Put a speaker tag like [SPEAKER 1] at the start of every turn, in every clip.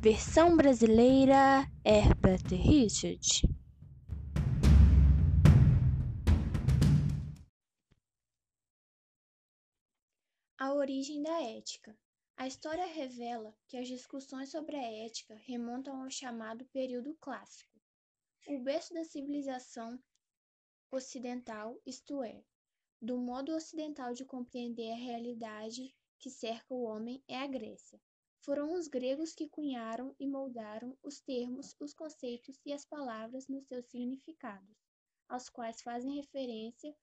[SPEAKER 1] Versão brasileira Herbert Richard.
[SPEAKER 2] A origem da ética. A história revela que as discussões sobre a ética remontam ao chamado período clássico, o berço da civilização ocidental, isto é, do modo ocidental de compreender a realidade que cerca o homem é a Grécia. Foram os gregos que cunharam e moldaram os termos, os conceitos e as palavras nos seus significados, aos quais fazem referência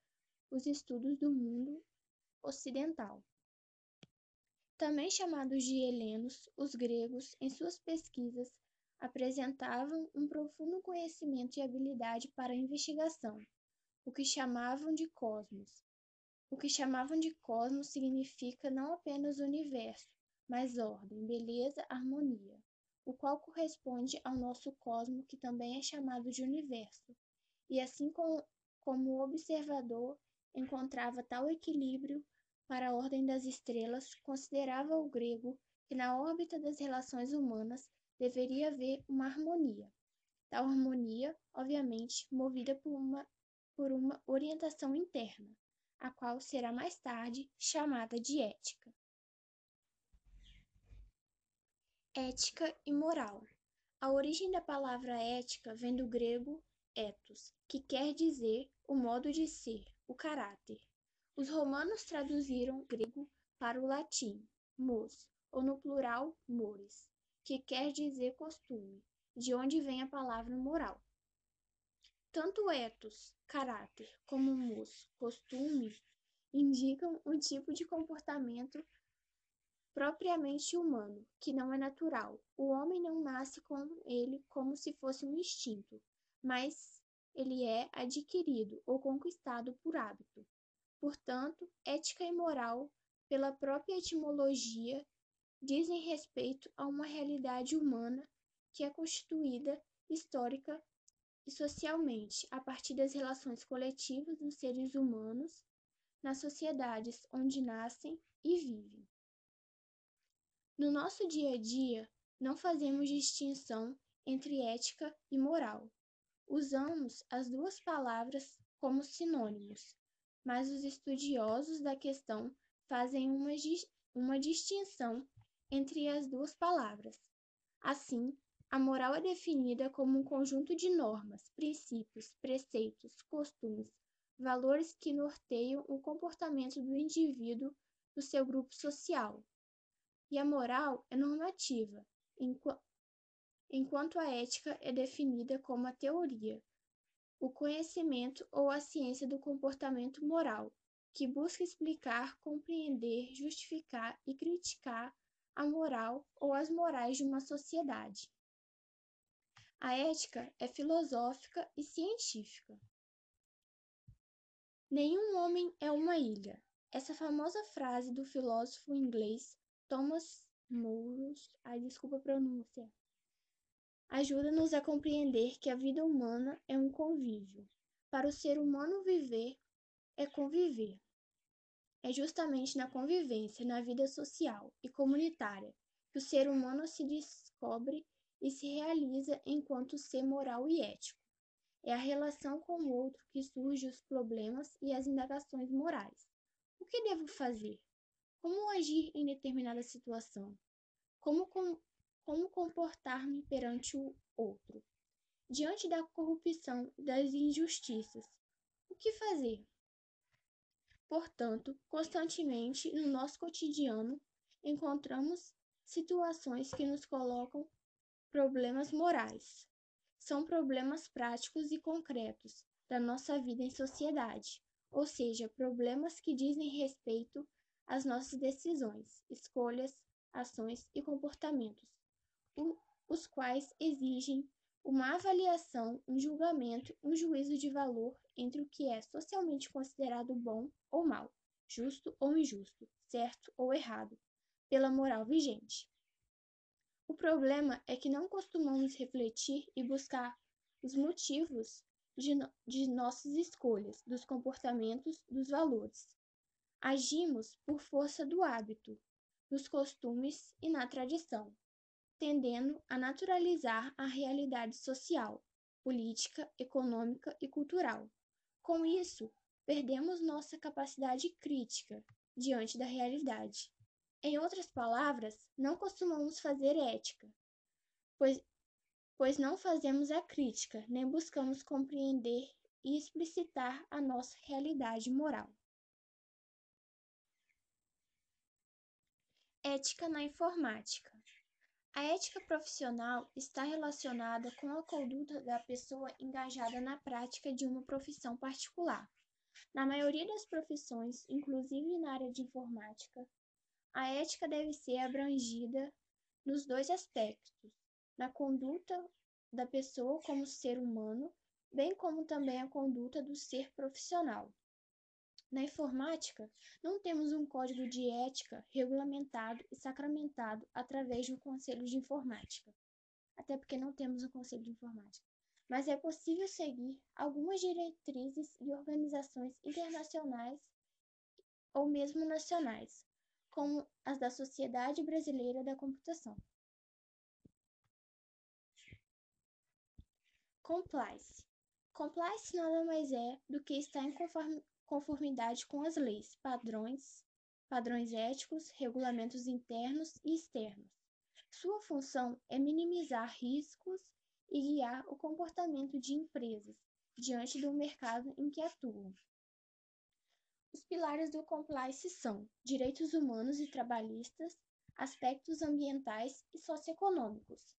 [SPEAKER 2] os estudos do mundo ocidental. Também chamados de helenos, os gregos, em suas pesquisas, apresentavam um profundo conhecimento e habilidade para a investigação, o que chamavam de cosmos. O que chamavam de cosmos significa não apenas universo, mas ordem, beleza, harmonia, o qual corresponde ao nosso cosmo, que também é chamado de universo. E assim como, observador encontrava tal equilíbrio para a ordem das estrelas, considerava o grego que na órbita das relações humanas deveria haver uma harmonia. Tal harmonia, obviamente, movida por uma, por uma orientação interna, a qual será mais tarde chamada de ética. Ética e moral. A origem da palavra ética vem do grego ethos, que quer dizer o modo de ser, o caráter. Os romanos traduziram grego para o latim mos, ou no plural mores, que quer dizer costume, de onde vem a palavra moral. Tanto ethos, caráter, como mos, costume, indicam um tipo de comportamento propriamente humano, que não é natural. O homem não nasce com ele como se fosse um instinto, mas ele é adquirido ou conquistado por hábito. Portanto, ética e moral, pela própria etimologia, dizem respeito a uma realidade humana que é constituída histórica e socialmente a partir das relações coletivas dos seres humanos nas sociedades onde nascem e vivem. No nosso dia a dia, não fazemos distinção entre ética e moral. Usamos as duas palavras como sinônimos, mas os estudiosos da questão fazem uma, uma distinção entre as duas palavras. Assim, a moral é definida como um conjunto de normas, princípios, preceitos, costumes, valores que norteiam o comportamento do indivíduo no seu grupo social. E a moral é normativa, enquanto a ética é definida como a teoria, o conhecimento ou a ciência do comportamento moral, que busca explicar, compreender, justificar e criticar a moral ou as morais de uma sociedade. A ética é filosófica e científica. Nenhum homem é uma ilha. Essa famosa frase do filósofo inglês Thomas More, ai desculpa a pronúncia, ajuda-nos a compreender que a vida humana é um convívio. Para o ser humano viver é conviver. É justamente na convivência, na vida social e comunitária, que o ser humano se descobre e se realiza enquanto ser moral e ético. É a relação com o outro que surgem os problemas e as indagações morais. O que devo fazer? Como agir em determinada situação? Como com como comportar-me perante o outro. Diante da corrupção das injustiças, o que fazer? Portanto, constantemente no nosso cotidiano encontramos situações que nos colocam problemas morais. São problemas práticos e concretos da nossa vida em sociedade, ou seja, problemas que dizem respeito às nossas decisões, escolhas, ações e comportamentos os quais exigem uma avaliação, um julgamento, um juízo de valor entre o que é socialmente considerado bom ou mal, justo ou injusto, certo ou errado, pela moral vigente. O problema é que não costumamos refletir e buscar os motivos de, no de nossas escolhas, dos comportamentos, dos valores. Agimos por força do hábito, dos costumes e na tradição, tendendo a naturalizar a realidade social, política, econômica e cultural. Com isso, perdemos nossa capacidade crítica diante da realidade. Em outras palavras, não costumamos fazer ética, pois, pois não fazemos a crítica, nem buscamos compreender e explicitar a nossa realidade moral. Ética na informática. A ética profissional está relacionada com a conduta da pessoa engajada na prática de uma profissão particular. Na maioria das profissões, inclusive na área de informática, a ética deve ser abrangida nos dois aspectos: na conduta da pessoa como ser humano, bem como também a conduta do ser profissional. Na informática, não temos um código de ética regulamentado e sacramentado através de um conselho de informática, até porque não temos um conselho de informática. Mas é possível seguir algumas diretrizes e organizações internacionais ou mesmo nacionais, como as da Sociedade Brasileira da Computação. Compliance. Compliance nada mais é do que estar em conformidade com as leis, padrões, padrões éticos, regulamentos internos e externos. Sua função é minimizar riscos e guiar o comportamento de empresas diante do mercado em que atuam. Os pilares do compliance são direitos humanos e trabalhistas, aspectos ambientais e socioeconômicos.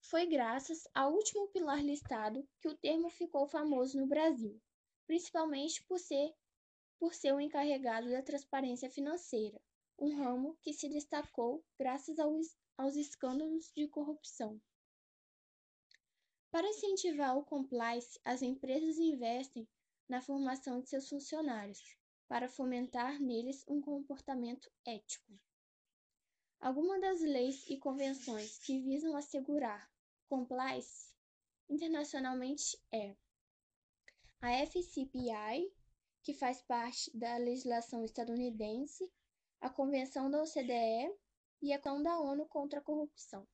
[SPEAKER 2] Foi graças ao último pilar listado que o termo ficou famoso no Brasil, principalmente por ser, por ser o encarregado da transparência financeira, um ramo que se destacou graças aos, aos escândalos de corrupção. Para incentivar o compliance, as empresas investem na formação de seus funcionários, para fomentar neles um comportamento ético. Algumas das leis e convenções que visam assegurar compliance internacionalmente é a FCPI, que faz parte da legislação estadunidense, a Convenção da OCDE e a Convenção da ONU contra a Corrupção.